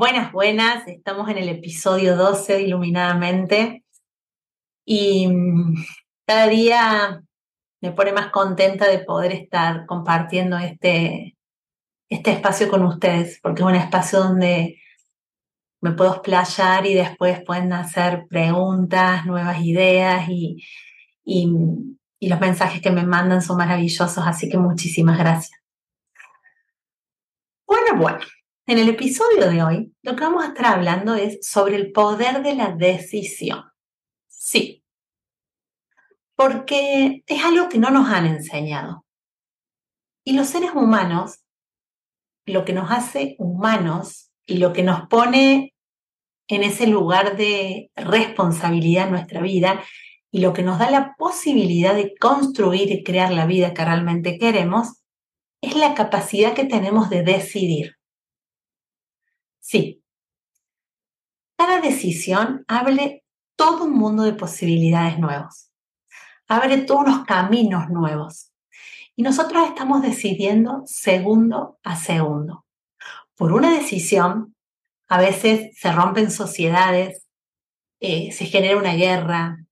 Buenas, buenas. Estamos en el episodio 12 de Iluminadamente y mm, cada día me pone más contenta de poder estar compartiendo este, este espacio con ustedes, porque es un espacio donde me puedo explayar y después pueden hacer preguntas, nuevas ideas y, y los mensajes que me mandan son maravillosos, así que muchísimas gracias. Bueno, bueno. En el episodio de hoy, lo que vamos a estar hablando es sobre el poder de la decisión. Sí, porque es algo que no nos han enseñado. Y los seres humanos, lo que nos hace humanos y lo que nos pone en ese lugar de responsabilidad en nuestra vida y lo que nos da la posibilidad de construir y crear la vida que realmente queremos, es la capacidad que tenemos de decidir. Sí. Cada decisión abre todo un mundo de posibilidades nuevos. Abre todos unos caminos nuevos. Y nosotros estamos decidiendo segundo a segundo. Por una decisión, a veces se rompen sociedades, eh, se genera una guerra,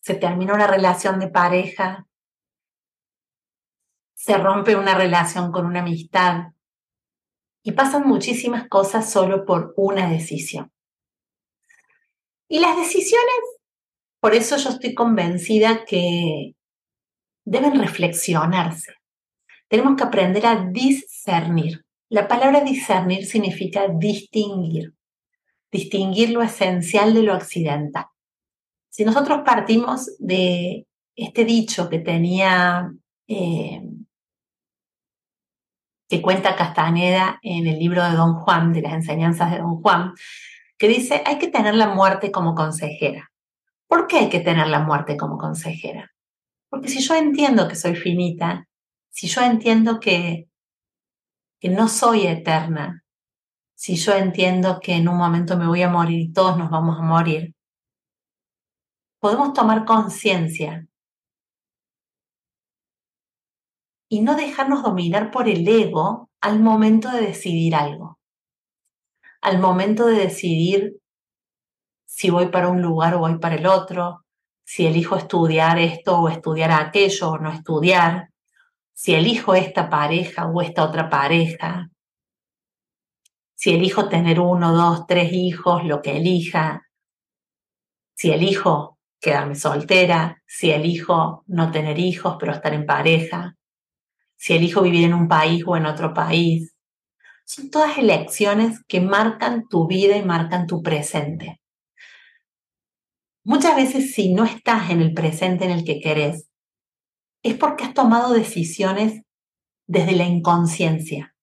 se termina una relación de pareja, se rompe una relación con una amistad, y pasan muchísimas cosas solo por una decisión. Y las decisiones, por eso yo estoy convencida que deben reflexionarse. Tenemos que aprender a discernir. La palabra discernir significa distinguir. Distinguir lo esencial de lo accidental. Si nosotros partimos de este dicho que tenía eh, que cuenta Castaneda en el libro de Don Juan, de las enseñanzas de Don Juan, que dice, hay que tener la muerte como consejera. ¿Por qué hay que tener la muerte como consejera? Porque si yo entiendo que soy finita, si yo entiendo que, que no soy eterna, si yo entiendo que en un momento me voy a morir y todos nos vamos a morir, podemos tomar conciencia y no dejarnos dominar por el ego al momento de decidir algo. Al momento de decidir si voy para un lugar o voy para el otro, si elijo estudiar esto o estudiar aquello o no estudiar, si elijo esta pareja o esta otra pareja, si elijo tener uno, dos, tres hijos, lo que elija, si elijo quedarme soltera, si elijo no tener hijos pero estar en pareja, si elijo vivir en un país o en otro país. Son todas elecciones que marcan tu vida y marcan tu presente. Muchas veces si no estás en el presente en el que querés, es porque has tomado decisiones desde la inconsciencia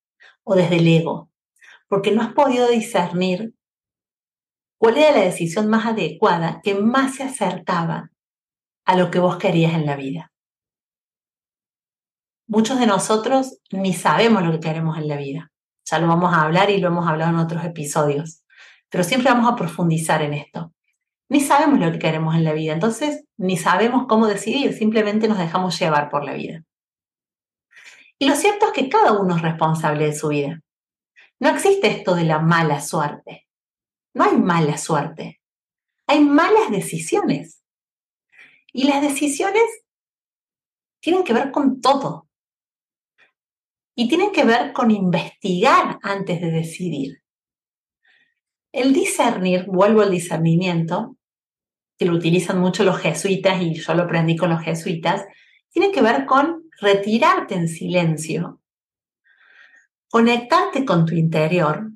o desde el ego, porque no has podido discernir cuál era la decisión más adecuada que más se acercaba a lo que vos querías en la vida muchos de nosotros ni sabemos lo que queremos en la vida. Ya lo vamos a hablar y lo hemos hablado en otros episodios, pero siempre vamos a profundizar en esto. Ni sabemos lo que queremos en la vida, entonces ni sabemos cómo decidir, simplemente nos dejamos llevar por la vida. Y lo cierto es que cada uno es responsable de su vida. No existe esto de la mala suerte. No hay mala suerte. Hay malas decisiones. Y las decisiones tienen que ver con todo y tienen que ver con investigar antes de decidir. El discernir, vuelvo al discernimiento, que lo utilizan mucho los jesuitas y yo lo aprendí con los jesuitas, tiene que ver con retirarte en silencio, conectarte con tu interior.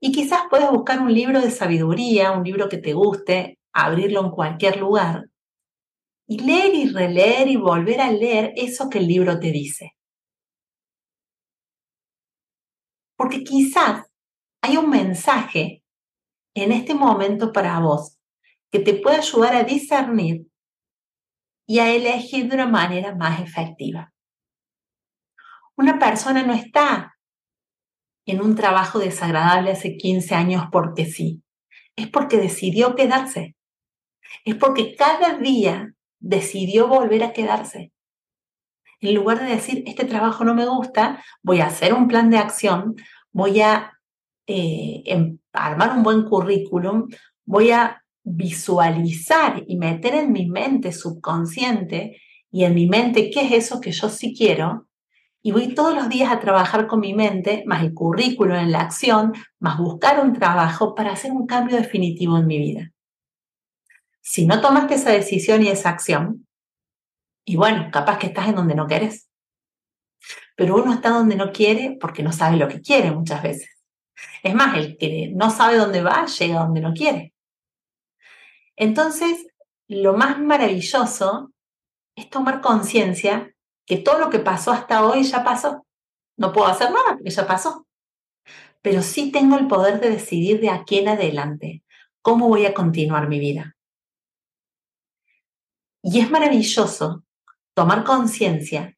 Y quizás puedes buscar un libro de sabiduría, un libro que te guste, abrirlo en cualquier lugar y leer y releer y volver a leer eso que el libro te dice. Porque quizás hay un mensaje en este momento para vos que te puede ayudar a discernir y a elegir de una manera más efectiva. Una persona no está en un trabajo desagradable hace 15 años porque sí, es porque decidió quedarse, es porque cada día decidió volver a quedarse. En lugar de decir, este trabajo no me gusta, voy a hacer un plan de acción, voy a eh, em, armar un buen currículum, voy a visualizar y meter en mi mente subconsciente y en mi mente qué es eso que yo sí quiero, y voy todos los días a trabajar con mi mente, más el currículum en la acción, más buscar un trabajo para hacer un cambio definitivo en mi vida. Si no tomaste esa decisión y esa acción, y bueno, capaz que estás en donde no quieres. Pero uno está donde no quiere porque no sabe lo que quiere muchas veces. Es más, el que no sabe dónde va, llega donde no quiere. Entonces, lo más maravilloso es tomar conciencia que todo lo que pasó hasta hoy ya pasó. No puedo hacer nada porque ya pasó. Pero sí tengo el poder de decidir de aquí en adelante cómo voy a continuar mi vida. Y es maravilloso tomar conciencia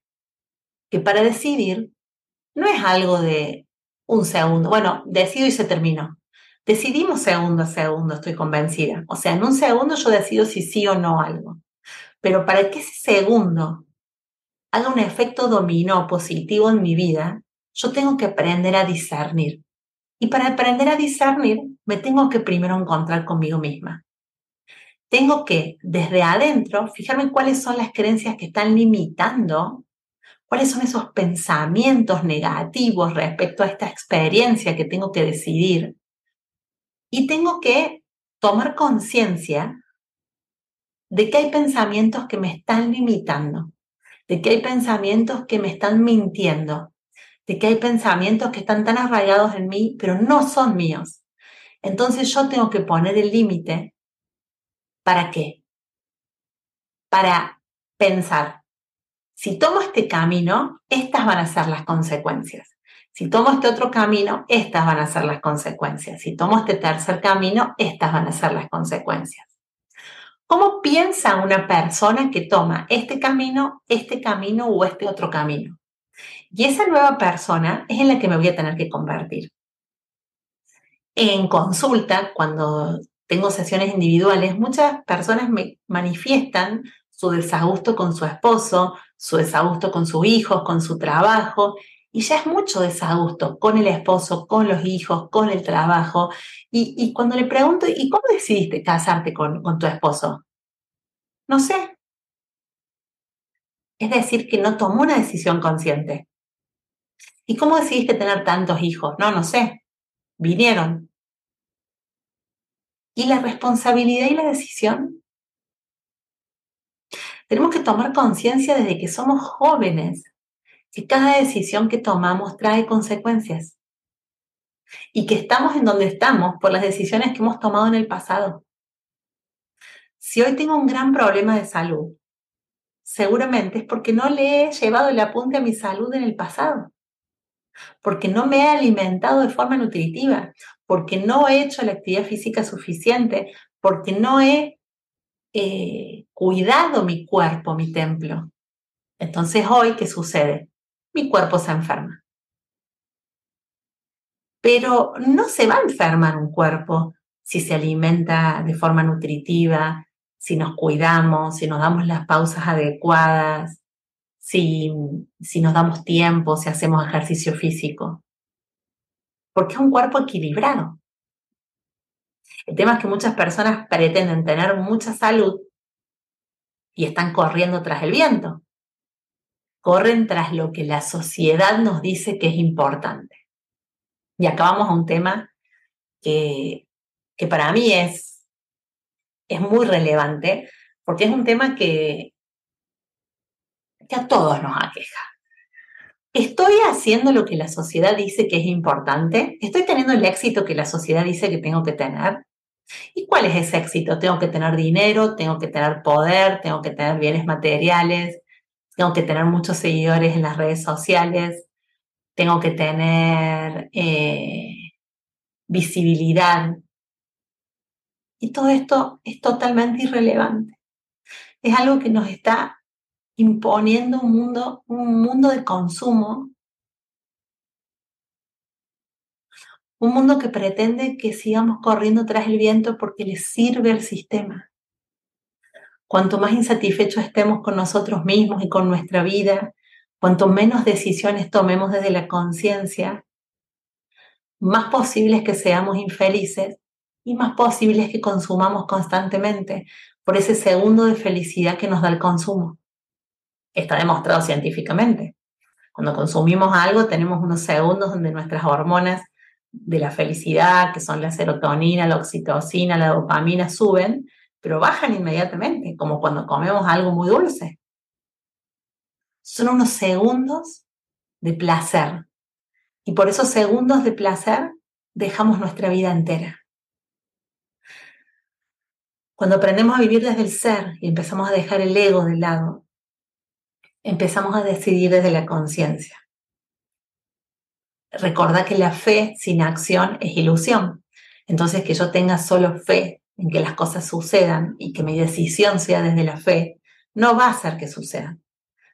que para decidir no es algo de un segundo. Bueno, decido y se terminó. Decidimos segundo a segundo, estoy convencida. O sea, en un segundo yo decido si sí o no algo. Pero para que ese segundo haga un efecto dominó positivo en mi vida, yo tengo que aprender a discernir. Y para aprender a discernir, me tengo que primero encontrar conmigo misma. Tengo que, desde adentro, fijarme cuáles son las creencias que están limitando, cuáles son esos pensamientos negativos respecto a esta experiencia que tengo que decidir y tengo que tomar conciencia de que hay pensamientos que me están limitando, de que hay pensamientos que me están mintiendo, de que hay pensamientos que están tan arraigados en mí, pero no son míos. Entonces yo tengo que poner el límite. ¿Para qué? Para pensar, si tomo este camino, estas van a ser las consecuencias. Si tomo este otro camino, estas van a ser las consecuencias. Si tomo este tercer camino, estas van a ser las consecuencias. ¿Cómo piensa una persona que toma este camino, este camino o este otro camino? Y esa nueva persona es en la que me voy a tener que convertir. En consulta, cuando tengo sesiones individuales, muchas personas me manifiestan su desagusto con su esposo, su desagusto con sus hijos, con su trabajo, y ya es mucho desagusto con el esposo, con los hijos, con el trabajo. Y, cuando le pregunto, ¿y cómo decidiste casarte con, con tu esposo? No sé. Es decir, que no tomó una decisión consciente. ¿Y cómo decidiste tener tantos hijos? No, no sé. Vinieron. ¿Y la responsabilidad y la decisión? Tenemos que tomar conciencia desde que somos jóvenes que cada decisión que tomamos trae consecuencias y que estamos en donde estamos por las decisiones que hemos tomado en el pasado. Si hoy tengo un gran problema de salud, seguramente es porque no le he llevado el apunte a mi salud en el pasado, porque no me he alimentado de forma nutritiva, porque no he hecho la actividad física suficiente, porque no he eh, cuidado mi cuerpo, mi templo. Entonces hoy, ¿qué sucede? mi cuerpo se enferma. Pero no se va a enfermar un cuerpo si se alimenta de forma nutritiva, si nos cuidamos, si nos damos las pausas adecuadas, si, si nos damos tiempo, si hacemos ejercicio físico. Porque es un cuerpo equilibrado. El tema es que muchas personas pretenden tener mucha salud y están corriendo tras el viento corren tras lo que la sociedad nos dice que es importante. Y acabamos a un tema que, que para mí es, es muy relevante, porque es un tema que, que a todos nos aqueja. ¿Estoy haciendo lo que la sociedad dice que es importante? ¿Estoy teniendo el éxito que la sociedad dice que tengo que tener? ¿Y cuál es ese éxito? Tengo que tener dinero, tengo que tener poder, tengo que tener bienes materiales, tengo que tener muchos seguidores en las redes sociales, tengo que tener eh, visibilidad, Y todo esto es totalmente irrelevante. Es algo que nos está imponiendo un mundo, un mundo de consumo, un mundo que pretende que sigamos corriendo tras el viento porque le sirve al sistema. Cuanto más insatisfechos estemos con nosotros mismos y con nuestra vida, cuanto menos decisiones tomemos desde la conciencia, más posible es que seamos infelices y más posible es que consumamos constantemente por ese segundo de felicidad que nos da el consumo. Está demostrado científicamente. Cuando consumimos algo tenemos unos segundos donde nuestras hormonas de la felicidad, que son la serotonina, la oxitocina, la dopamina, suben pero bajan inmediatamente, como cuando comemos algo muy dulce. Son unos segundos de placer. Y por esos segundos de placer dejamos nuestra vida entera. Cuando aprendemos a vivir desde el ser y empezamos a dejar el ego de lado, empezamos a decidir desde la conciencia. Recuerda que la fe sin acción es ilusión. Entonces, que yo tenga solo fe en que las cosas sucedan y que mi decisión sea desde la fe, no va a hacer que sucedan.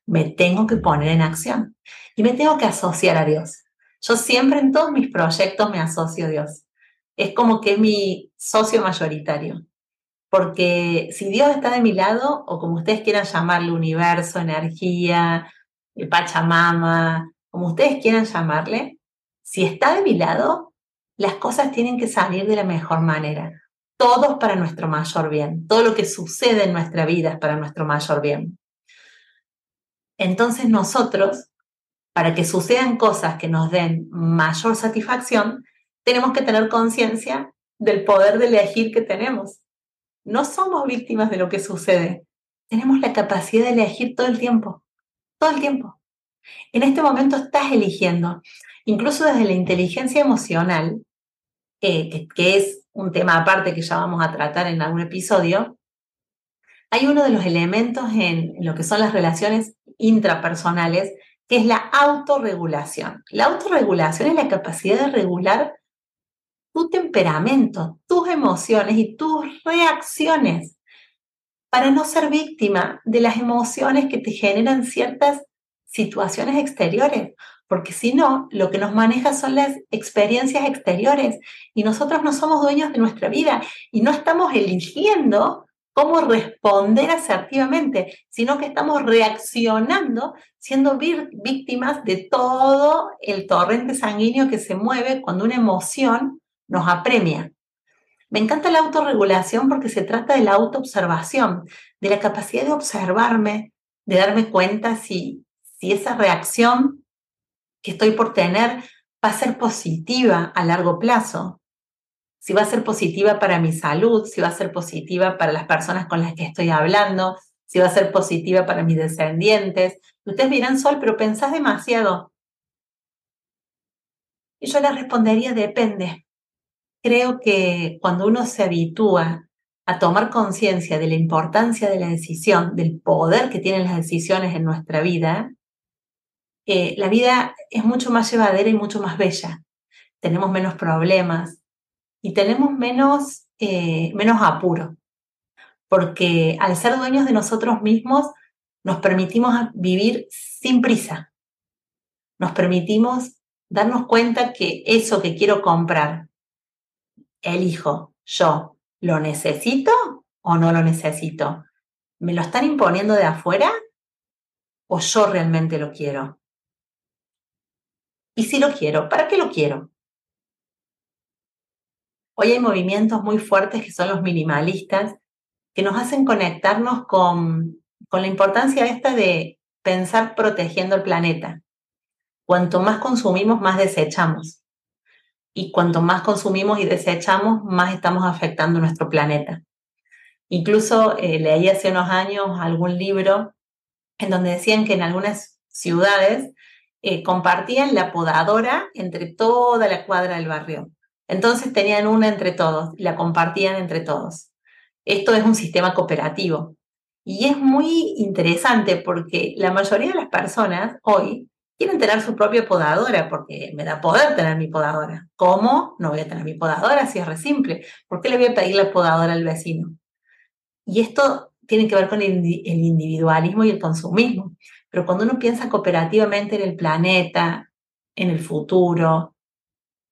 Me tengo que poner en acción y me tengo que asociar a Dios. Yo siempre en todos mis proyectos me asocio a Dios. Es como que mi socio mayoritario. Porque si Dios está de mi lado, o como ustedes quieran llamarle, universo, energía, el Pachamama, como ustedes quieran llamarle, si está de mi lado, las cosas tienen que salir de la mejor manera todos para nuestro mayor bien. Todo lo que sucede en nuestra vida es para nuestro mayor bien. Entonces nosotros, para que sucedan cosas que nos den mayor satisfacción, tenemos que tener conciencia del poder de elegir que tenemos. No somos víctimas de lo que sucede. Tenemos la capacidad de elegir todo el tiempo. Todo el tiempo. En este momento estás eligiendo. Incluso desde la inteligencia emocional, eh, que es un tema aparte que ya vamos a tratar en algún episodio, hay uno de los elementos en lo que son las relaciones intrapersonales, que es la autorregulación. La autorregulación es la capacidad de regular tu temperamento, tus emociones y tus reacciones para no ser víctima de las emociones que te generan ciertas situaciones exteriores porque si no, lo que nos maneja son las experiencias exteriores y nosotros no somos dueños de nuestra vida y no estamos eligiendo cómo responder asertivamente, sino que estamos reaccionando siendo víctimas de todo el torrente sanguíneo que se mueve cuando una emoción nos apremia. Me encanta la autorregulación porque se trata de la autoobservación, de la capacidad de observarme, de darme cuenta si, si esa reacción que estoy por tener va a ser positiva a largo plazo. Si va a ser positiva para mi salud, si va a ser positiva para las personas con las que estoy hablando, si va a ser positiva para mis descendientes. Ustedes dirán, Sol, pero pensás demasiado. Y yo les respondería, depende. Creo que cuando uno se habitúa a tomar conciencia de la importancia de la decisión, del poder que tienen las decisiones en nuestra vida, eh, la vida es mucho más llevadera y mucho más bella. Tenemos menos problemas y tenemos menos, eh, menos apuro, porque al ser dueños de nosotros mismos nos permitimos vivir sin prisa. Nos permitimos darnos cuenta que eso que quiero comprar, elijo yo, ¿lo necesito o no lo necesito? ¿Me lo están imponiendo de afuera o yo realmente lo quiero? Y si lo quiero, ¿para qué lo quiero? Hoy hay movimientos muy fuertes que son los minimalistas, que nos hacen conectarnos con, con la importancia esta de pensar protegiendo el planeta. Cuanto más consumimos, más desechamos. Y cuanto más consumimos y desechamos, más estamos afectando nuestro planeta. Incluso eh, leí hace unos años algún libro en donde decían que en algunas ciudades eh, compartían la podadora entre toda la cuadra del barrio. Entonces tenían una entre todos, la compartían entre todos. Esto es un sistema cooperativo. Y es muy interesante porque la mayoría de las personas hoy quieren tener su propia podadora porque me da poder tener mi podadora. ¿Cómo? No voy a tener mi podadora si es re simple. ¿Por qué le voy a pedir la podadora al vecino? Y esto tiene que ver con el individualismo y el consumismo. Pero cuando uno piensa cooperativamente en el planeta, en el futuro,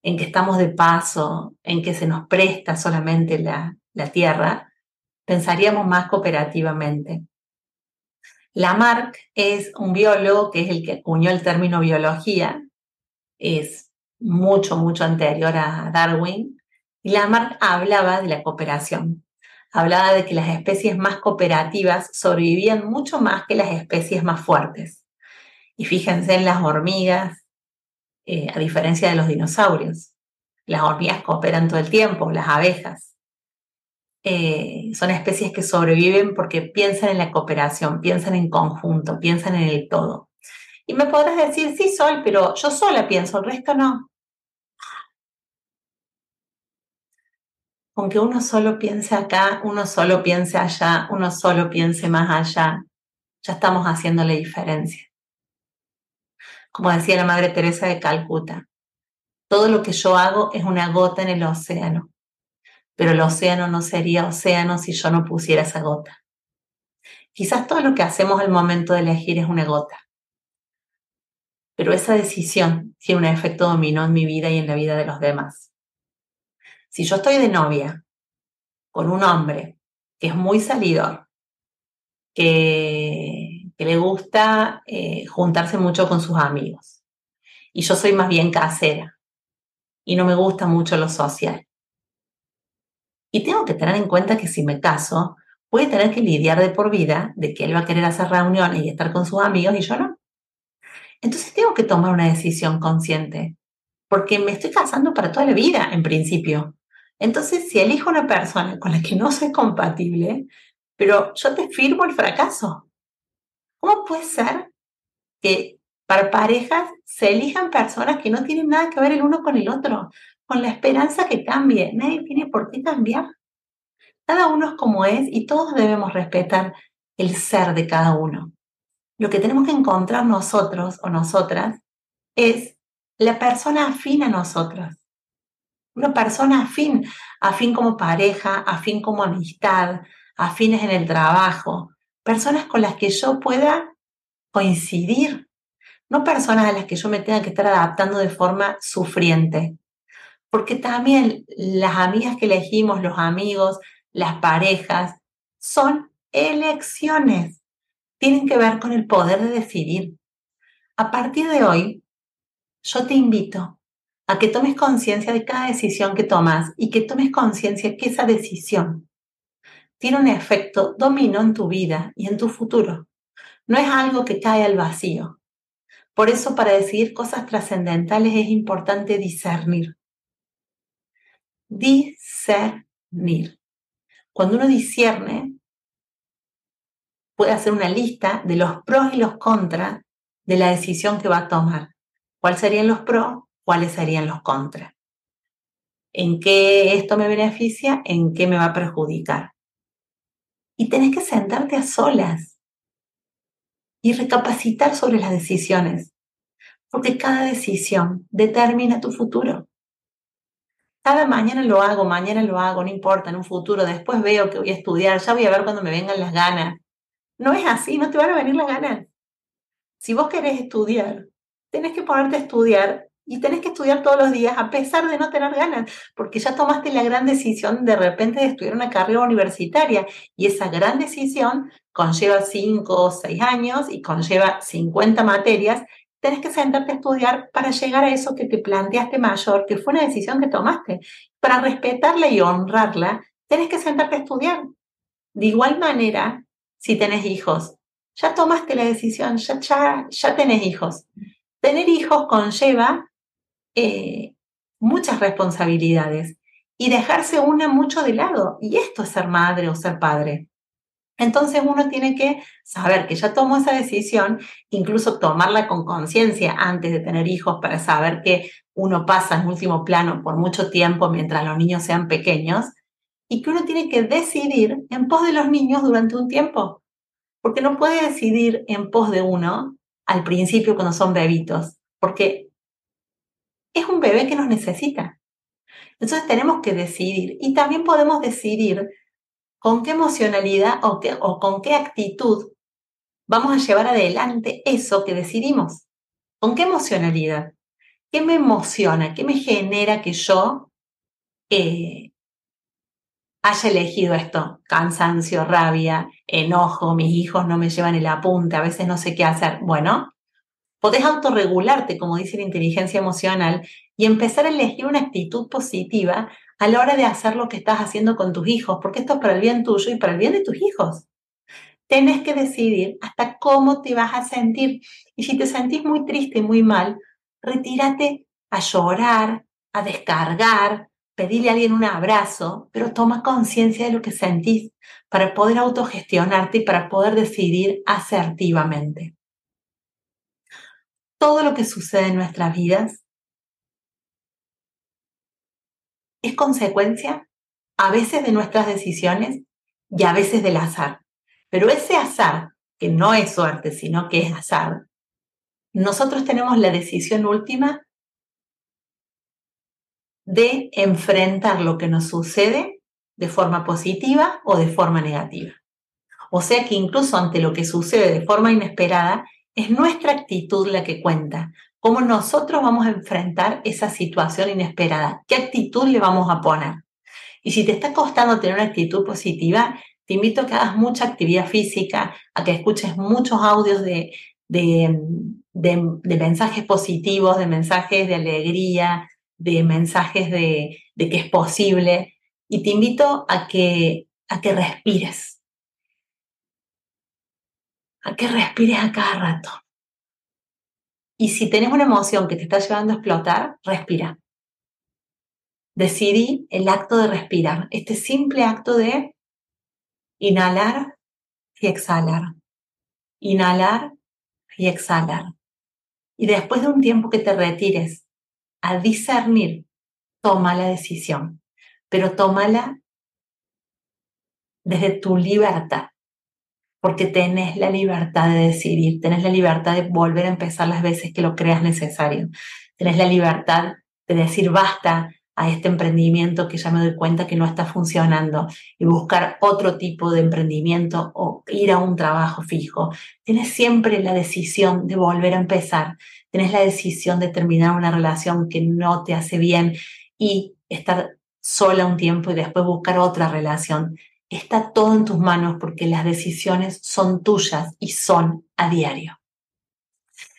en que estamos de paso, en que se nos presta solamente la, la tierra, pensaríamos más cooperativamente. Lamarck es un biólogo que es el que acuñó el término biología, es mucho, mucho anterior a Darwin, y Lamarck hablaba de la cooperación. Hablaba de que las especies más cooperativas sobrevivían mucho más que las especies más fuertes. Y fíjense en las hormigas, eh, a diferencia de los dinosaurios. Las hormigas cooperan todo el tiempo, las abejas. Eh, son especies que sobreviven porque piensan en la cooperación, piensan en conjunto, piensan en el todo. Y me podrás decir, sí, Sol, pero yo sola pienso, el resto no. Con que uno solo piense acá, uno solo piense allá, uno solo piense más allá, ya estamos haciendo la diferencia. Como decía la Madre Teresa de Calcuta, todo lo que yo hago es una gota en el océano pero el océano no sería océano si yo no pusiera esa gota. Quizás todo lo que hacemos al momento de elegir es una gota, pero esa decisión tiene un efecto dominó en mi vida y en la vida de los demás. Si yo estoy de novia con un hombre que es muy salidor, que, le gusta eh, juntarse mucho con sus amigos, y yo soy más bien casera, y no me gusta mucho lo social, y tengo que tener en cuenta que si me caso, voy a tener que lidiar de por vida de que él va a querer hacer reuniones y estar con sus amigos y yo no. Entonces tengo que tomar una decisión consciente, porque me estoy casando para toda la vida, en principio. Entonces, si elijo una persona con la que no soy compatible, pero yo te firmo el fracaso. ¿Cómo puede ser que para parejas se elijan personas que no tienen nada que ver el uno con el otro? Con la esperanza que cambie. Nadie tiene por qué cambiar. Cada uno es como es y todos debemos respetar el ser de cada uno. Lo que tenemos que encontrar nosotros o nosotras es la persona afín a nosotros. Una persona afín, afín como pareja, afín como amistad, afines en el trabajo, personas con las que yo pueda coincidir, no personas a las que yo me tenga que estar adaptando de forma sufriente porque también las amigas que elegimos, los amigos, las parejas, son elecciones. Tienen que ver con el poder de decidir. A partir de hoy, yo te invito a que tomes conciencia de cada decisión que tomas y que tomes conciencia que esa decisión tiene un efecto dominó en tu vida y en tu futuro. No es algo que cae al vacío. Por eso para decidir cosas trascendentales es importante discernir discernir. Cuando uno discierne, puede hacer una lista de los pros y los contras de la decisión que va a tomar. ¿Cuáles serían los pros? ¿Cuáles serían los contras? ¿En qué esto me beneficia? ¿En qué me va a perjudicar? Y tenés que sentarte a solas y recapacitar sobre las decisiones, porque cada decisión determina tu futuro cada mañana lo hago, mañana lo hago, no importa, en un futuro, después veo que voy a estudiar, ya voy a ver cuando me vengan las ganas. No es así, no te van a venir las ganas. Si vos querés estudiar, tenés que ponerte a estudiar y tenés que estudiar todos los días a pesar de no tener ganas, porque ya tomaste la gran decisión de repente de estudiar una carrera universitaria y esa gran decisión conlleva cinco o seis años y conlleva 50 materias tenés que sentarte a estudiar para llegar a eso que te planteaste mayor, que fue una decisión que tomaste. Para respetarla y honrarla, tenés que sentarte a estudiar. De igual manera, si tenés hijos, ya tomaste la decisión, ya, ya, ya tenés hijos. Tener hijos conlleva eh, muchas responsabilidades y dejarse una mucho de lado. Y esto es ser madre o ser padre. Entonces uno tiene que saber que ya tomó esa decisión, incluso tomarla con conciencia antes de tener hijos para saber que uno pasa en último plano por mucho tiempo mientras los niños sean pequeños y que uno tiene que decidir en pos de los niños durante un tiempo, porque no puede decidir en pos de uno al principio cuando son bebitos, porque es un bebé que nos necesita. Entonces tenemos que decidir y también podemos decidir con qué emocionalidad o, o con qué actitud vamos a llevar adelante eso que decidimos. ¿Con qué emocionalidad? ¿Qué me emociona? ¿Qué me genera que yo eh, haya elegido esto? Cansancio, rabia, enojo, mis hijos no me llevan el apunte, a veces no sé qué hacer. Bueno, podés autorregularte, como dice la inteligencia emocional, y empezar a elegir una actitud positiva a la hora de hacer lo que estás haciendo con tus hijos, porque esto es para el bien tuyo y para el bien de tus hijos. Tienes que decidir hasta cómo te vas a sentir. Y si te sentís muy triste y muy mal, retírate a llorar, a descargar, pedirle a alguien un abrazo, pero toma conciencia de lo que sentís para poder autogestionarte y para poder decidir asertivamente. Todo lo que sucede en nuestras vidas es consecuencia a veces de nuestras decisiones y a veces del azar. Pero ese azar, que no es suerte, sino que es azar, nosotros tenemos la decisión última de enfrentar lo que nos sucede de forma positiva o de forma negativa. O sea que incluso ante lo que sucede de forma inesperada, es nuestra actitud la que cuenta. Cómo nosotros vamos a enfrentar esa situación inesperada. ¿Qué actitud le vamos a poner? Y si te está costando tener una actitud positiva, te invito a que hagas mucha actividad física, a que escuches muchos audios de, de, mensajes positivos, de mensajes de alegría, de mensajes de, de, que es posible. Y te invito a que, a que respires. A que respires a cada rato. Y si tenés una emoción que te está llevando a explotar, respira. Decidí el acto de respirar, este simple acto de Inhalar y exhalar. Inhalar y exhalar. Y después de un tiempo que te retires a discernir, toma la decisión, pero tómala desde tu libertad, porque tenés la libertad de decidir, tenés la libertad de volver a empezar las veces que lo creas necesario, tenés la libertad de decir basta a este emprendimiento que ya me doy cuenta que no está funcionando y buscar otro tipo de emprendimiento o ir a un trabajo fijo. Tienes siempre la decisión de volver a empezar. Tienes la decisión de terminar una relación que no te hace bien y estar sola un tiempo y después buscar otra relación. Está todo en tus manos porque las decisiones son tuyas y son a diario.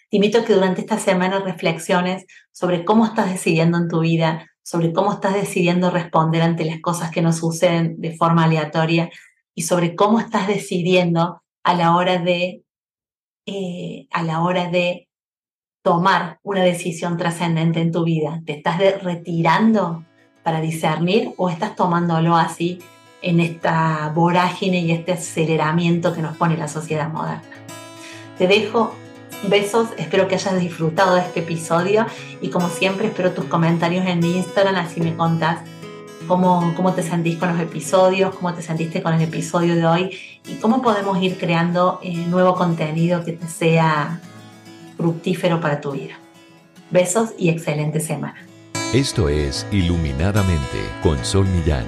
Te invito a que durante esta semana reflexiones sobre cómo estás decidiendo en tu vida, sobre cómo estás decidiendo responder ante las cosas que nos suceden de forma aleatoria y sobre cómo estás decidiendo a la hora de, eh, a la hora de tomar una decisión trascendente en tu vida. ¿Te estás retirando para discernir o estás tomándolo así en esta vorágine y este aceleramiento que nos pone la sociedad moderna? Te dejo Besos, espero que hayas disfrutado de este episodio y como siempre espero tus comentarios en mi Instagram, así me contás cómo, cómo te sentís con los episodios, cómo te sentiste con el episodio de hoy y cómo podemos ir creando eh, nuevo contenido que te sea fructífero para tu vida. Besos y excelente semana. Esto es Iluminadamente con Sol Millán.